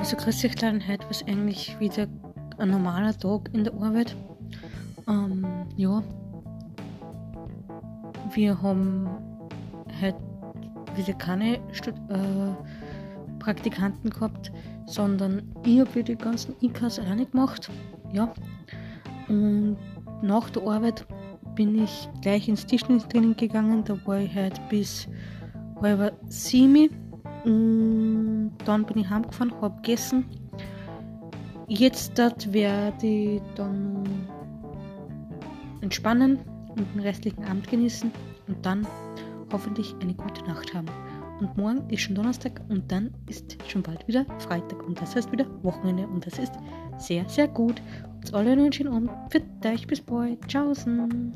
Also grüß euch dann heute was eigentlich wieder ein normaler Tag in der Arbeit. Ähm, ja. Wir haben heute wieder keine Stud äh, Praktikanten gehabt, sondern ich habe die ganzen IKs alleine gemacht. Ja. Und nach der Arbeit bin ich gleich ins Tischtennistraining gegangen. Da war ich halt bis halb sieben. Und dann bin ich heimgefahren, habe gegessen. Jetzt werde ich dann entspannen und den restlichen Abend genießen und dann hoffentlich eine gute Nacht haben. Und morgen ist schon Donnerstag und dann ist schon bald wieder Freitag und das heißt wieder Wochenende und das ist sehr, sehr gut. Und alle einen schönen Abend. Für euch bis bald. Tschaußen.